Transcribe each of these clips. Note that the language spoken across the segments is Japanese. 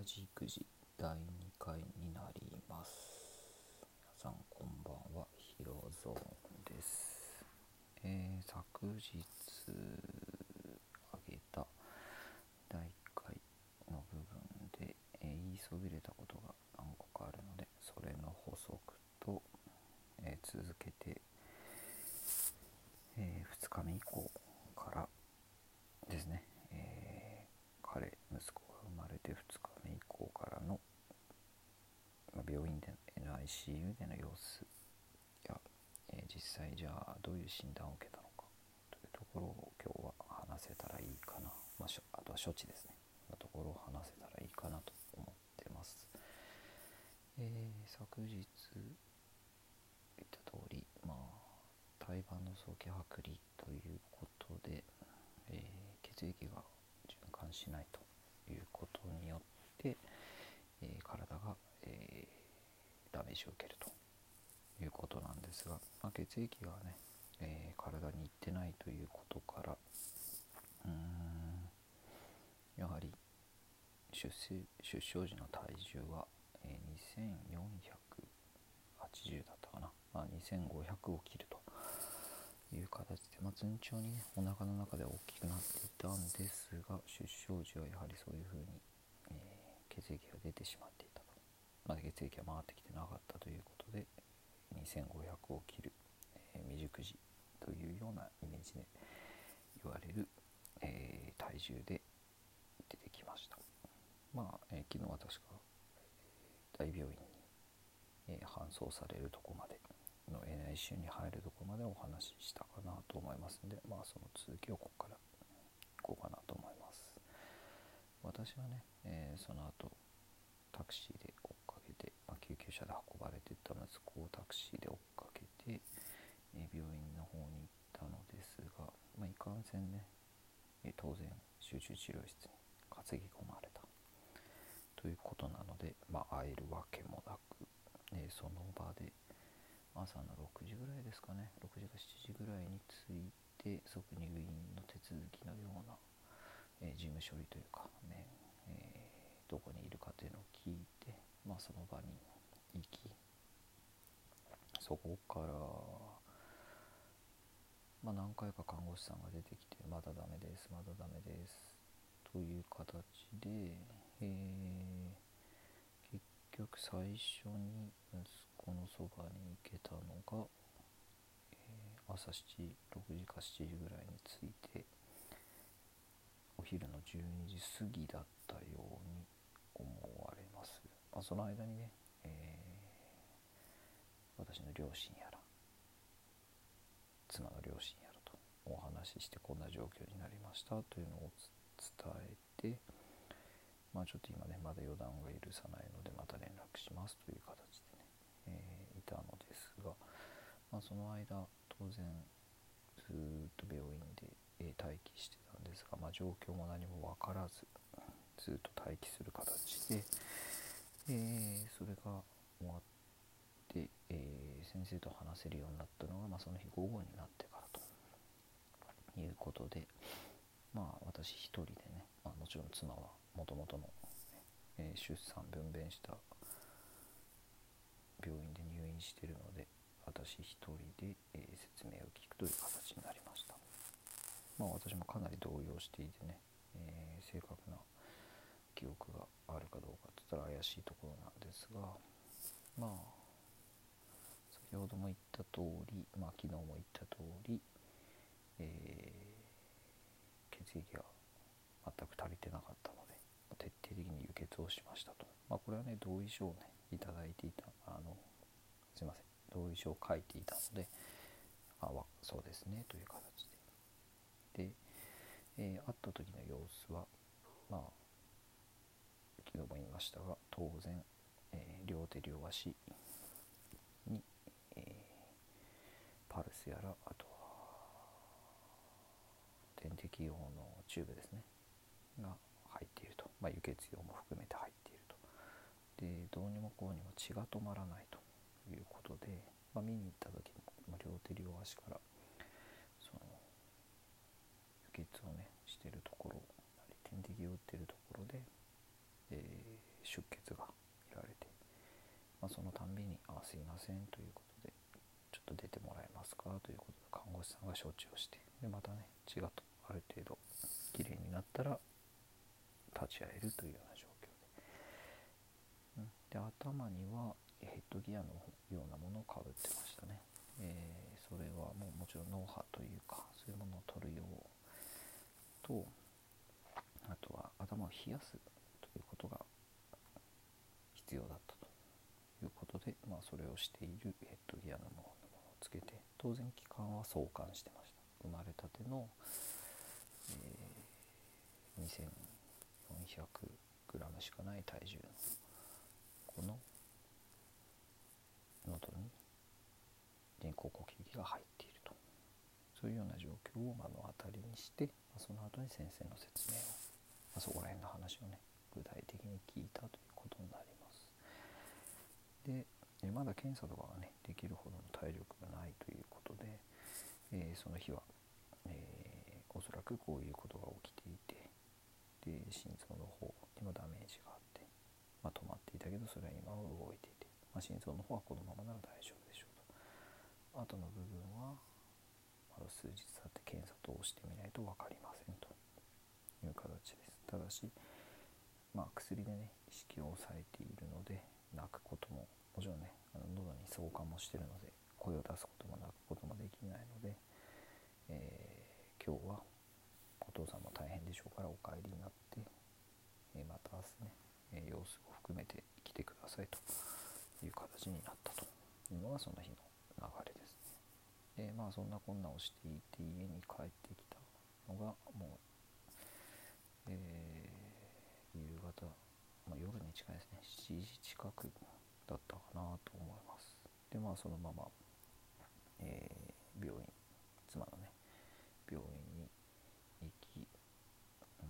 親父育児第2回になります。皆さんこんばんはヒロゾーンです、えー昨日あげた第1回の部分で、えー言いそびれたことが何個かあるのでそれの補足と、えー続けて、え2日目以降からですね、えー彼息子が生まれて2日目以降からの、まあ病院での ICU での様子。や、えー実際じゃあどういう診断を受けたのか。というところを今日は話せたらいいかな、まあ、あとは処置ですね。のところを話せたらいいかなと思ってます、えー昨日言った通りまあ胎盤の早期剥離ということで、えー血液が循環しないということによって、えー体が、えーダメージを受けるということなんですが、まあ、血液がね、えー体に行ってないということからうーんやはり出生出生時の体重は、えー2480だったかな、まあ、2500を切るという形で、まあ、順調にねお腹の中で大きくなっていたんですが出生時はやはりそういうふうに、えー血液が出てしまっていた、まあ、血液が回ってきてなかったということで2500を切る、えー未熟児というようなイメージで言われる、えー体重で出てきました。まあ、えー昨日私がえー大病院に、え搬送されるとこまでの NICU に入るとこまでお話ししたかなと思いますのでまあその続きをここからいこうかなと思います。私はね、えその後タクシーで、急車で運ばれてった息子をタクシーで追っかけて、え病院の方に行ったのですが、まあ、いかんせんね、え当然集中治療室に担ぎ込まれた。ということなので、まあ、会えるわけもなく、えその場で朝の6時ぐらいですかね6時か7時ぐらいに着いて即入院の手続きのような、事務処理というかね、どこにいるかというのを聞いて、まあ、その場に行きそこから、まあ、何回か看護師さんが出てきて「まだダメですまだダメです」という形で、えー結局最初に息子のそばに行けたのが、えー朝7 6時か7時ぐらいに着いてお昼の12時過ぎだったように思われます、まあ、その間にね、私の両親やら妻の両親やらとお話ししてこんな状況になりました。というのを伝えてまあちょっと今ねまだ予断が許さないのでまた連絡します。という形でね、えーいたのですが、まあ、その間当然ずっと病院で、え待機してたんですが、まあ、状況も何も分からずずっと待機する形で、えーそれが終わって、えー先生と話せるようになったのが、まあ、その日午後になってからということでまあ私一人でね、まあ、もちろん妻はもともとの、えー出産分娩した病院で入院してるので私一人で、えー説明を聞くという形になりました。まあ私もかなり動揺していてね、え正確な記憶があるかどうかって言ったら怪しいところなんですが先ほども言った通りまあ昨日も言った通り、えー血液が全く足りてなかったので徹底的に輸血をしましたと、まあ、これはね同意書をねいただいていたあのすいません同意書を書いていたのであわそうですねという形で。で、えー会った時の様子はまあ昨日も言いましたが当然、えー両手両足に、パルスやらあとは点滴用のチューブですねが入っていると、まあ、輸血用も含めて入っていると。でどうにもこうにも血が止まらないということで、まあ、見に行った時も両手両足からその輸血をねしてるところ点滴を打ってるところで、えー、出血が見られて、まあ、そのたんびに「あすいません」ということと出てもらえますかということで看護師さんが処置をしてでまたね血がある程度きれいになったら立ち会えるというような状況で,、うん、で頭にはヘッドギアのようなものをかぶってましたね、えー、それはもうもちろん脳波というかそういうものを取るようとあとは頭を冷やすということが必要だったということで、まあ、それをしているヘッドギアのものつけて当然期間は相関してました生まれたての、えー、2400g しかない体重のこの喉に人工呼吸器が入っているとそういうような状況を目の当たりにして、ま、その後に先生の説明を、ま、そこら辺の話をね具体的に聞いたということになります。でまだ検査とかがねできるほどの体力がないということで、えー、その日は、えー、おそらくこういうことが起きていて。で心臓の方にもダメージがあって、まあ、止まっていたけどそれは今は動いていて、まあ、心臓の方はこのままなら大丈夫でしょうと。あとの部分はまだ数日経って検査通してみないと分かりませんと。いう形です。ただしまあ、薬でね意識を抑えているので泣くことももちろんねあの喉に相関もしてるので声を出すことも泣くこともできないので、えー、今日はお父さんも大変でしょうからお帰りになって、えー、また明日ね、え、様子を含めて来てくださいという形になったというのがその日の流れですね。でまあそんなこんなをしていて家に帰ってきたのがもう、えー夕方、まあ、夜に近いですね7時近くだったかなと思いますでまあそのまま、えー、病院妻のね病院に行き、うん、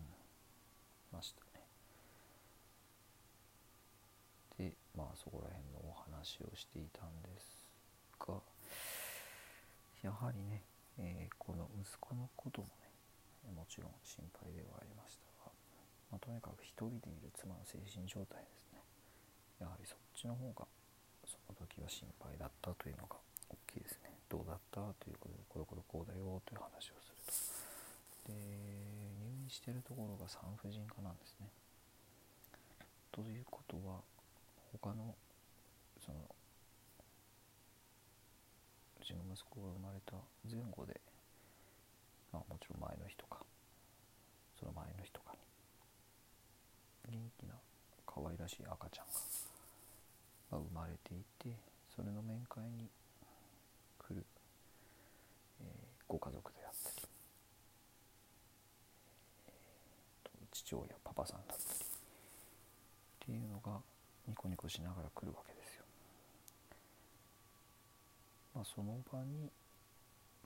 ましたね。でまあそこら辺のお話をしていたんですがやはりね、えー、この息子のこともねもちろん心配ではありましたがまあ、とにかく一人でいる妻の精神状態ですね。やはりそっちの方がその時は心配だったというのが大きいですね。どうだった？ということでこれこれこうだよという話をすると。で入院してるところが産婦人科なんですね。ということは他のそのうちの息子が生まれた前後で、まあ、もちろん前の日とかその前の日とかに元気な可愛らしい赤ちゃんが生まれていてそれの面会に来る、えー、ご家族であったり、父親パパさんだったりっていうのがニコニコしながら来るわけですよ。まあ、その場に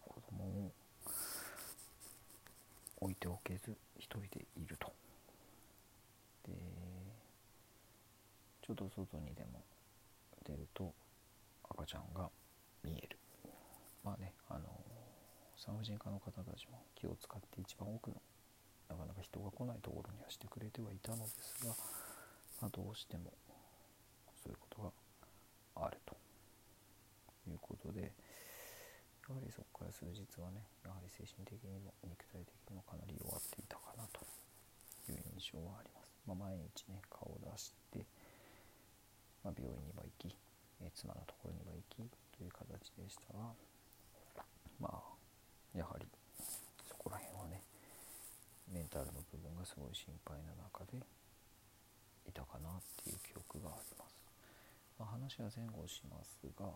子供を置いておけず一人でいると。でちょっと外にでも出ると赤ちゃんが見えるまあねあの産婦人科の方たちも気を使って一番多くのなかなか人が来ないところにはしてくれてはいたのですが、まあ、どうしてもそういうことがあるということでやはりそこから数日はねやはり精神的にも肉体的にもかなり弱っていたかなという印象はあります。まあ、毎日ね顔を出して、まあ、病院にも行き、え妻のところにも行きという形でしたがまあやはりそこら辺はねメンタルの部分がすごい心配な中でいたかなっていう記憶があります。まあ、話は前後しますが、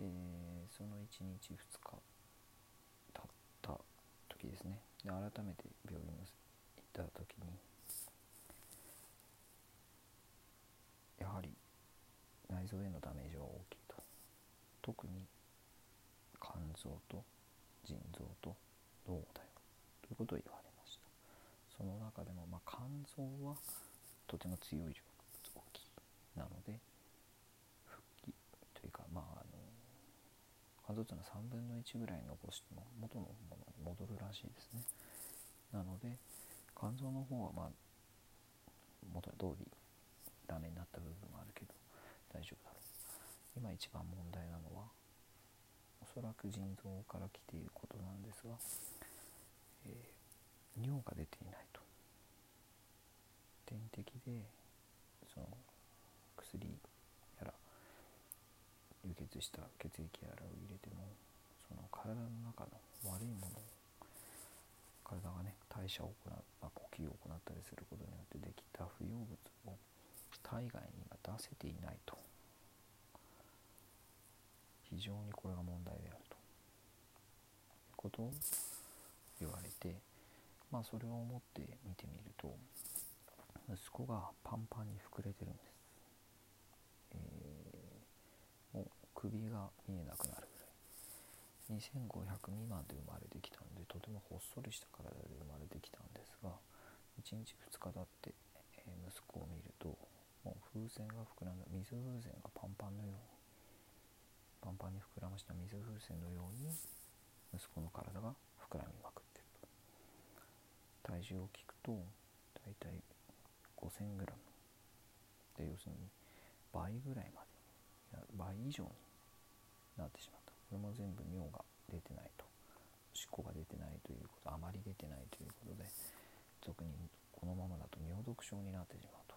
えー、その1日2日経った時ですねで改めて病院に行った時にやはり内臓へのダメージは大きいと特に肝臓と腎臓と脳だよということを言われました。その中でも、まあ、肝臓はとても強い動きなので復帰というかまああの肝臓というのは3分の1ぐらい残しても元のものに戻るらしいですね。なので肝臓の方はまあ元通りダメになった部分もあるけど大丈夫だろう。今一番問題なのはそらく腎臓から来ていることなんですが、えー、尿が出ていないと。点滴でその薬やら流血した血液やらを入れてもその体の中の悪いものを体がね代謝を行う、まあ、呼吸を行ったりすることによってできた不要物を体外に今出せていないと。非常にこれが問題であると。いうことを言われてまあそれを思って見てみると息子がパンパンに膨れてるんです、えー、もう首が見えなくなるぐらい。2500未満で生まれてきたのでとてもほっそりした体で生まれてきたんですが1日2日経って、え、息子を見るともう風船が膨らんだ水風船がパンパンのようにパンパンに膨らました水風船のように息子の体が膨らみまくってる。と体重を聞くと大体 5000g で要するに倍ぐらいまで倍以上になってしまった。これも全部尿が出てないと。おしっこが出てないということあまり出てないということで俗にこのままだと尿毒症になってしまうと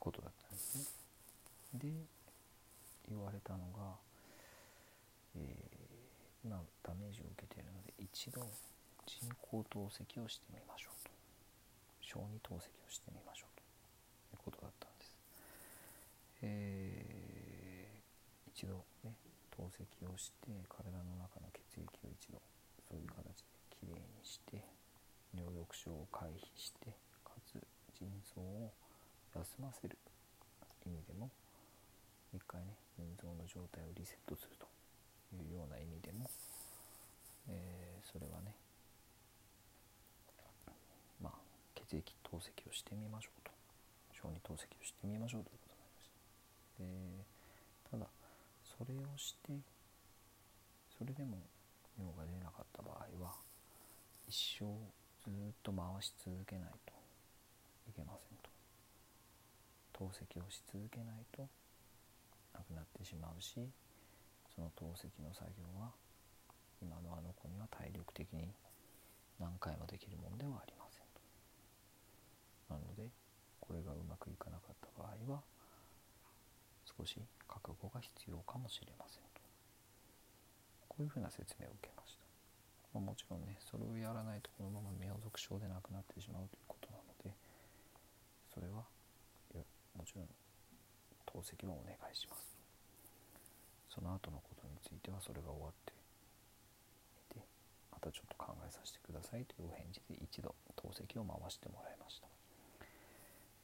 ことだったんですね。で言われたのが、えー、今ダメージを受けているので一度人工透析をしてみましょうと。小児透析をしてみましょうと。いうことだったんです。えー、一度ね透析をして体の中の血液を一度そういう形できれいにして尿毒症を回避してかつ腎臓を休ませる。意味でも一回ね腎臓の状態をリセットするというような意味でも、えー、それはねまあ血液透析をしてみましょうと。小児透析をしてみましょうということになりました。でただそれをしてそれでも尿が出なかった場合は一生ずっと回し続けないといけませんと。透析をし続けないとなくなってしまうしその透析の作業は今のあの子には体力的に何回もできるものではありませんと。なのでこれがうまくいかなかった場合は少し覚悟が必要かもしれませんと。こういうふうな説明を受けました、まあ、もちろんねそれをやらないとこのまま名族症でなくなってしまうということなのでそれはもちろん透析はお願いします。その後のことについてはそれが終わってみてまたちょっと考えさせてくださいというお返事で一度透析を回してもらいました、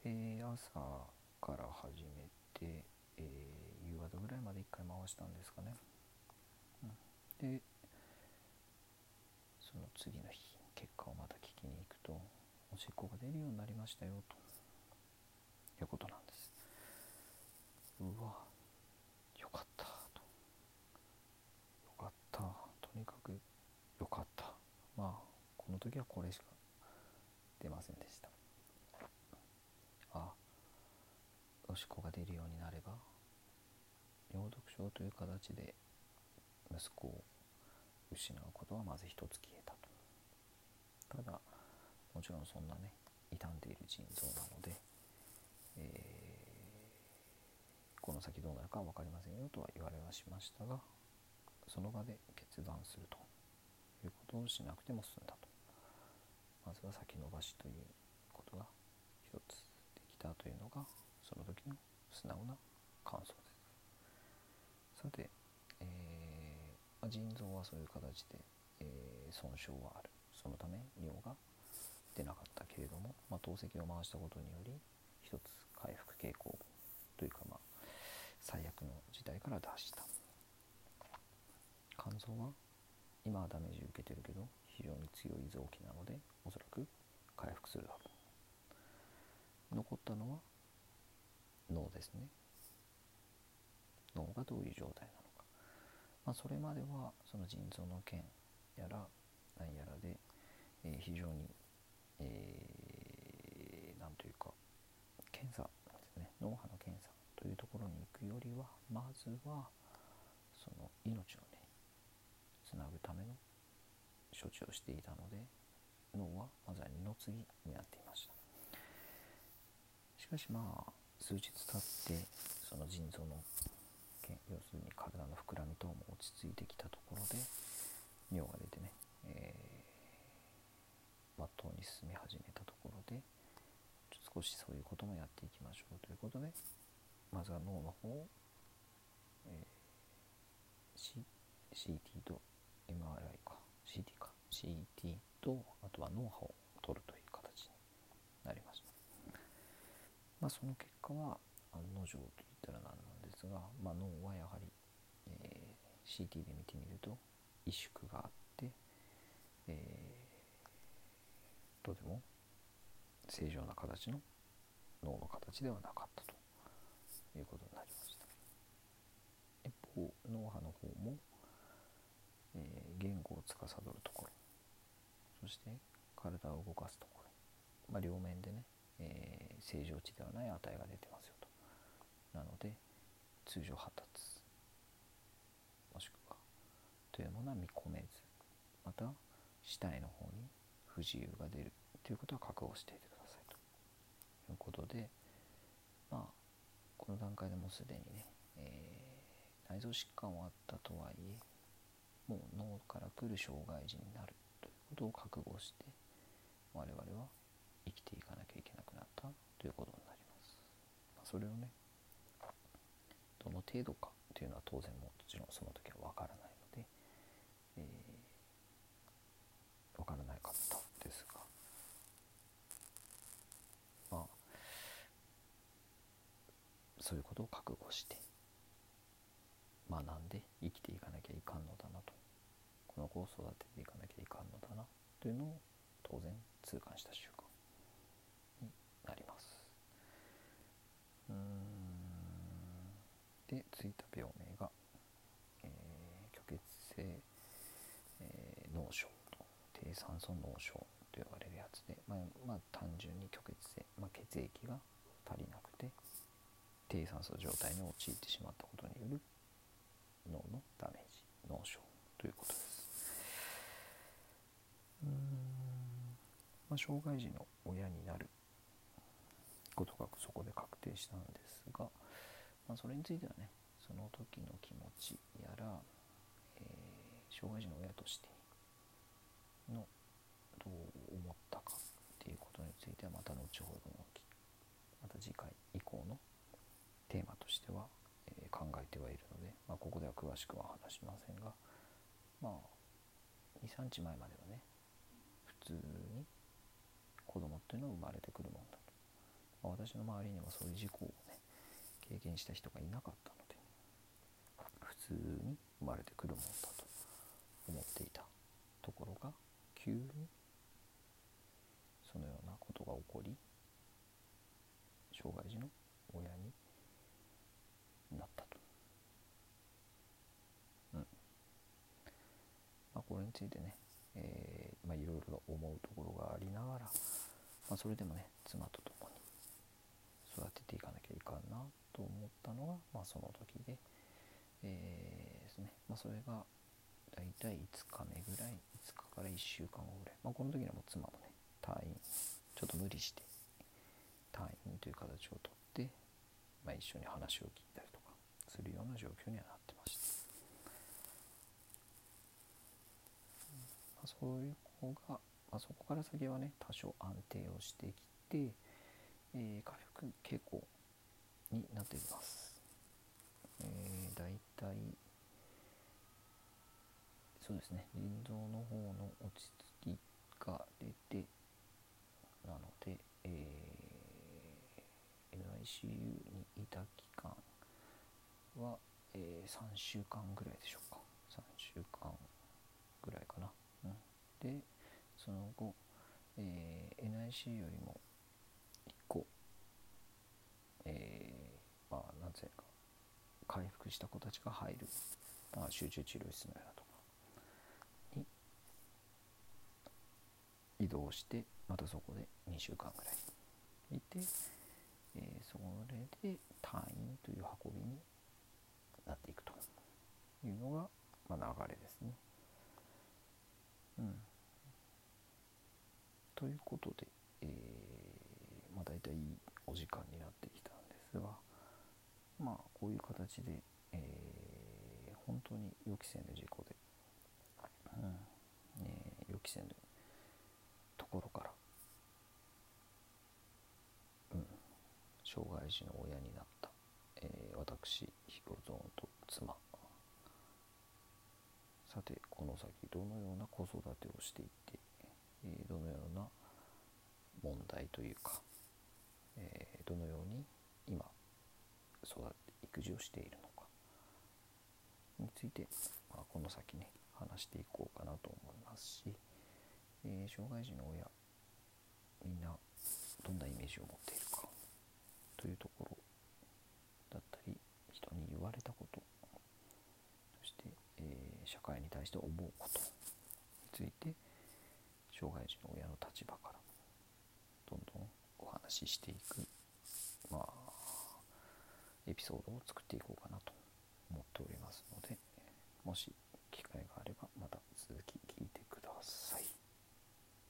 えー、朝から始めて、えー、夕方ぐらいまで1回回したんですかね、うん、でその次の日結果をまた聞きに行くとおしっこが出るようになりましたよということなんですうわよかったとよかったとにかくよかったまあこの時はこれしか出ませんでした。あおしこが出るようになれば尿毒症という形で息子を失うことはまず一つ消えたと。ただもちろんそんなね傷んでいる腎臓なのでえー、この先どうなるかは分かりませんよとは言われはしましたがその場で決断するということをしなくても済んだ。まずは先延ばしということが一つできたというのがその時の素直な感想です。さて、えーまあ、腎臓はそういう形で、えー、損傷はある。そのため尿が出なかったけれども、まあ、透析を回したことにより一つ回復傾向というかまあ最悪の事態から脱した。肝臓は今はダメージ受けてるけど非常に強い臓器なのでおそらく回復するだろう。残ったのは脳ですね。脳がどういう状態なのか、まあ、それまではその腎臓の件やら何やらで、えー、非常に、えー、というか検査ですね。脳波の検査というところに行くよりはまずはその命をねつなぐための処置をしていたので脳はまずは二の次になっていました。しかしまあ数日経ってその腎臓の要するに体の膨らみ等も落ち着いてきたところで尿が出てね、えー、まっとうに進み始めたところで少しそういうこともやっていきましょうということでまずは脳の方を、えー、C、CT と MRI か。CT か。CT とあとは脳波を取るという形になりました。まあ、その結果は案の定と言ったら何なんですが、まあ、脳はやはり、えー、CT で見てみると萎縮があって、えー、とても正常な形の脳の形ではなかったということになりました一方脳波の方も、えー、言語を司るところそして体を動かすところ、まあ、両面でね、えー、正常値ではない値が出てますよと。なので通常発達。もしくはというものは見込めず。また死体の方に不自由が出る。ということは覚悟していてくださいと。いうことでまあこの段階でもうすでにね、えー、内臓疾患はあったとはいえもう脳から来る障害児になる。ことを覚悟して我々は生きていかなきゃいけなくなったということになります。まあ、それをねどの程度かというのは当然もちろんその時は分からないので、えー、分からないかったですがまあそういうことを覚悟して学んで生きていかなきゃいかんのだなとこの子を育てていかなきゃいかんのだなというのを当然痛感した瞬間になります。うんでついた病名が、えー、虚血性、えー、脳症と低酸素脳症と呼ばれるやつで、まあ、まあ、単純に虚血性、まあ、血液が足りなくて低酸素状態に陥ってしまったことによる脳のダメージ脳症ということです。うん障害児の親になる。ことがそこで確定したんですが、まあ、それについてはねその時の気持ちやら、えー、障害児の親としてのどう思ったかっていうことについてはまた後ほどのまた次回以降のテーマとしては、えー、考えてはいるので、まあ、ここでは詳しくは話しませんがまあ23日前まではね普通に子供っていうのは生まれてくるもんだと、まあ、私の周りにもそういう事故をね経験した人がいなかったので普通に生まれてくるものだと思っていたところが急にそのようなことが起こり障害児の親になったと。うんまあ、これについてね、えーまあ、いろいろ思うところがありながら、まあ、それでもね妻と共に育てていかなきゃいかんなと思ったのが、まあ、その時で、えー、ですね、まあ、それが大体5日目ぐらい5日から1週間後ぐらい、まあ、この時にはも妻もね退院ちょっと無理して退院という形をとって、まあ、一緒に話を聞いたりとかするような状況にはなってました、まあ、そういう子が、まあ、そこから先はね多少安定をしてきて、えー、回復傾向になっています。えー、大体そうですね。腎臓の方の落ち着きが出てなので、えー、NICU にいた期間は、えー、3週間ぐらいでしょうか。3週間ぐらいかな、うん、でその後、えー、NIC よりも1個えー、まあ、なんていうか回復した子たちが入る、まあ、集中治療室のようなところに移動してまたそこで2週間ぐらいいて、えー、それで退院という運びになっていくというのが、まあ、流れですね。うん、ということで、えー、まあ、大体いいお時間になってきたんですがまあこういう形で、えー、本当に予期せぬ事故で、うんね、予期せぬところから、うん、障害児の親になった、えー、私ヒロゾンと妻。さてこの先どのような子育てをしていって、え、どのような問題というか、え、どのように今育育児をしているのかについて、まあ、この先ね話していこうかなと思いますし、え、障害児の親みんなどんなイメージを持っているかというところだったり人に言われたことそして、え、社会に対して思うことについて障害児の親の立場からどんどんお話ししていくまあエピソードを作っていこうかなと思っておりますのでもし機会があればまた続き聞いてください。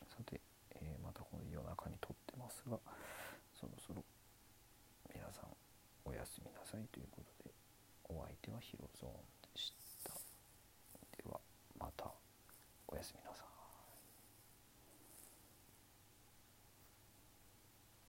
さて、えー、またこの夜中に撮ってますがそろそろ皆さんおやすみなさいということでお相手はヒロゾーン。